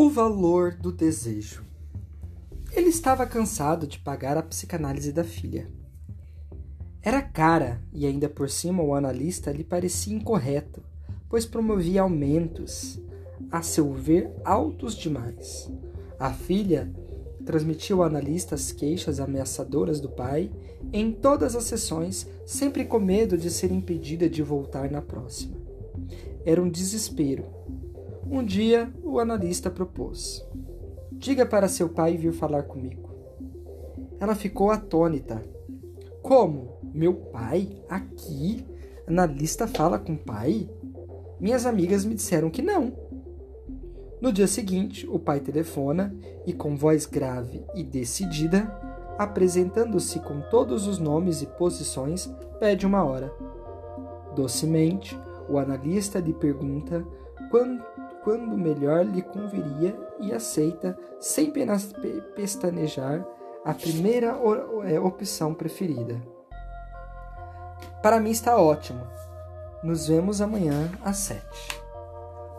O valor do desejo. Ele estava cansado de pagar a psicanálise da filha. Era cara e ainda por cima o analista lhe parecia incorreto, pois promovia aumentos, a seu ver altos demais. A filha transmitia ao analista as queixas ameaçadoras do pai em todas as sessões, sempre com medo de ser impedida de voltar na próxima. Era um desespero. Um dia, o analista propôs: Diga para seu pai vir falar comigo. Ela ficou atônita. Como? Meu pai? Aqui? Analista fala com o pai? Minhas amigas me disseram que não. No dia seguinte, o pai telefona e, com voz grave e decidida, apresentando-se com todos os nomes e posições, pede uma hora. Docemente, o analista lhe pergunta quando, quando melhor lhe conviria e aceita, sem pestanejar, a primeira é, opção preferida. Para mim está ótimo. Nos vemos amanhã às sete.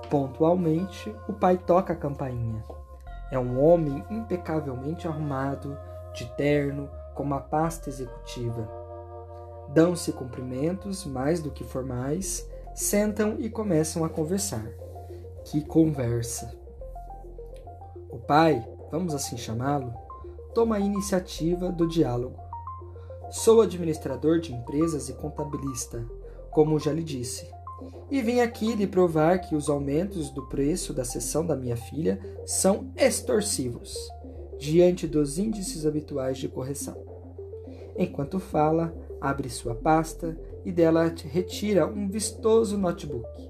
Pontualmente, o pai toca a campainha. É um homem impecavelmente arrumado, de terno, com uma pasta executiva. Dão-se cumprimentos, mais do que formais, sentam e começam a conversar. Que conversa! O pai, vamos assim chamá-lo, toma a iniciativa do diálogo. Sou administrador de empresas e contabilista, como já lhe disse. E vim aqui lhe provar que os aumentos do preço da sessão da minha filha são extorsivos, diante dos índices habituais de correção. Enquanto fala, abre sua pasta e dela retira um vistoso notebook.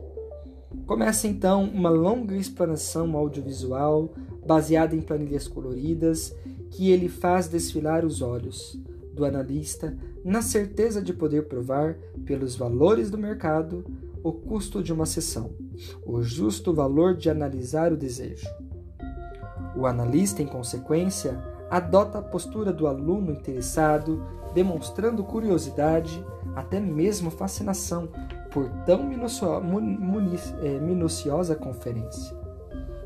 Começa então uma longa explanação audiovisual baseada em planilhas coloridas que ele faz desfilar os olhos do analista na certeza de poder provar, pelos valores do mercado, o custo de uma sessão, o justo valor de analisar o desejo. O analista, em consequência, adota a postura do aluno interessado, demonstrando curiosidade, até mesmo fascinação por tão eh, minuciosa conferência.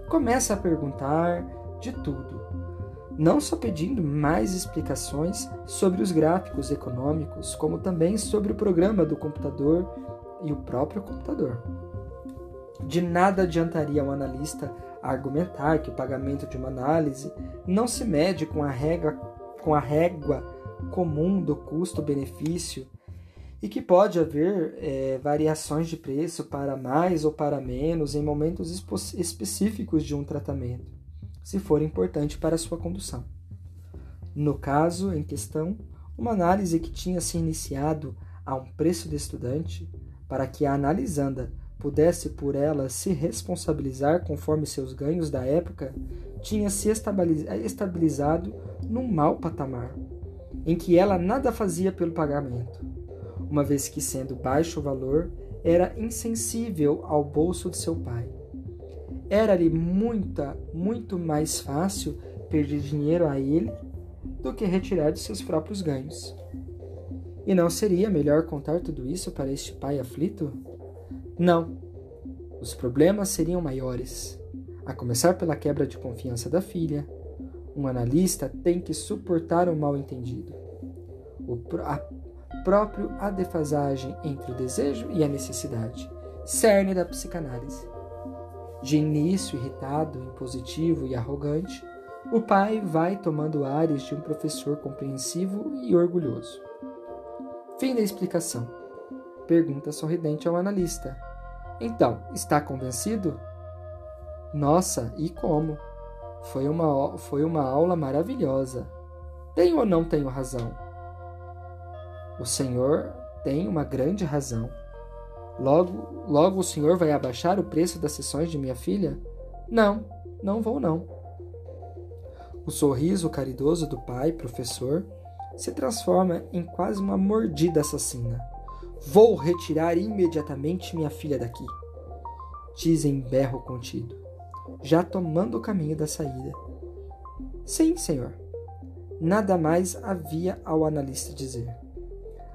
Começa a perguntar de tudo, não só pedindo mais explicações sobre os gráficos econômicos, como também sobre o programa do computador e o próprio computador. De nada adiantaria ao analista argumentar que o pagamento de uma análise não se mede com a régua, com a régua comum do custo-benefício e que pode haver é, variações de preço para mais ou para menos em momentos específicos de um tratamento, se for importante para sua condução. No caso em questão, uma análise que tinha se iniciado a um preço de estudante para que a analisanda pudesse por ela se responsabilizar conforme seus ganhos da época, tinha se estabilizado num mau patamar, em que ela nada fazia pelo pagamento, uma vez que, sendo baixo o valor, era insensível ao bolso de seu pai. Era-lhe muita, muito mais fácil perder dinheiro a ele do que retirar de seus próprios ganhos. E não seria melhor contar tudo isso para este pai aflito? Não. Os problemas seriam maiores. A começar pela quebra de confiança da filha. Um analista tem que suportar o mal-entendido. A próprio a defasagem entre o desejo e a necessidade, cerne da psicanálise. De início irritado, impositivo e arrogante, o pai vai tomando ares de um professor compreensivo e orgulhoso. Fim da explicação. Pergunta sorridente ao analista. Então, está convencido? Nossa, e como? Foi uma, foi uma aula maravilhosa. Tenho ou não tenho razão? O Senhor tem uma grande razão. Logo, logo o Senhor vai abaixar o preço das sessões de minha filha? Não, não vou não. O sorriso caridoso do pai, professor, se transforma em quase uma mordida assassina. Vou retirar imediatamente minha filha daqui, diz em berro contido, já tomando o caminho da saída. Sim, senhor. Nada mais havia ao analista dizer.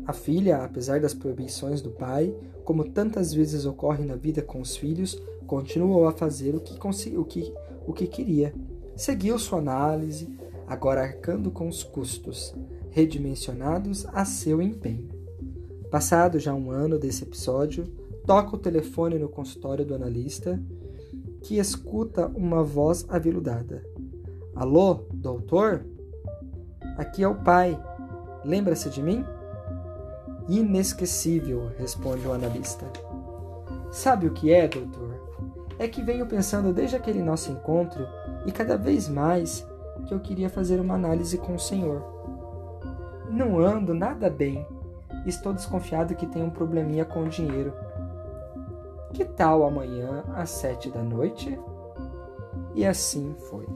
A filha, apesar das proibições do pai, como tantas vezes ocorre na vida com os filhos, continuou a fazer o que, o que, o que queria. Seguiu sua análise, agora arcando com os custos redimensionados a seu empenho. Passado já um ano desse episódio, toca o telefone no consultório do analista, que escuta uma voz aveludada. Alô, doutor? Aqui é o pai. Lembra-se de mim? Inesquecível, responde o analista. Sabe o que é, doutor? É que venho pensando desde aquele nosso encontro e cada vez mais que eu queria fazer uma análise com o senhor. Não ando nada bem. Estou desconfiado que tenho um probleminha com o dinheiro. Que tal amanhã às sete da noite? E assim foi.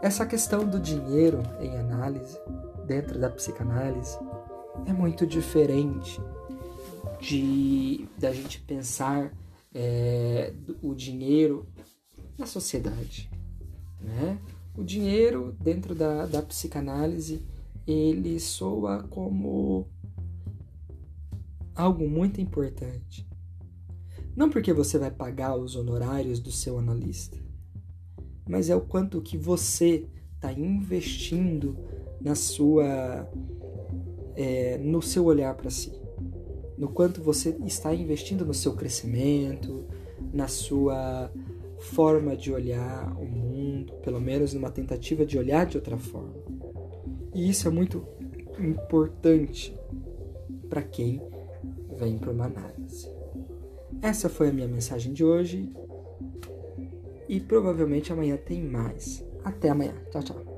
Essa questão do dinheiro em análise, dentro da psicanálise, é muito diferente de da gente pensar é, o dinheiro na sociedade, né? O dinheiro dentro da, da psicanálise ele soa como algo muito importante. Não porque você vai pagar os honorários do seu analista, mas é o quanto que você está investindo na sua, é, no seu olhar para si, no quanto você está investindo no seu crescimento, na sua forma de olhar o mundo, pelo menos numa tentativa de olhar de outra forma. E isso é muito importante para quem vem para uma análise. Essa foi a minha mensagem de hoje e provavelmente amanhã tem mais. Até amanhã. Tchau, tchau.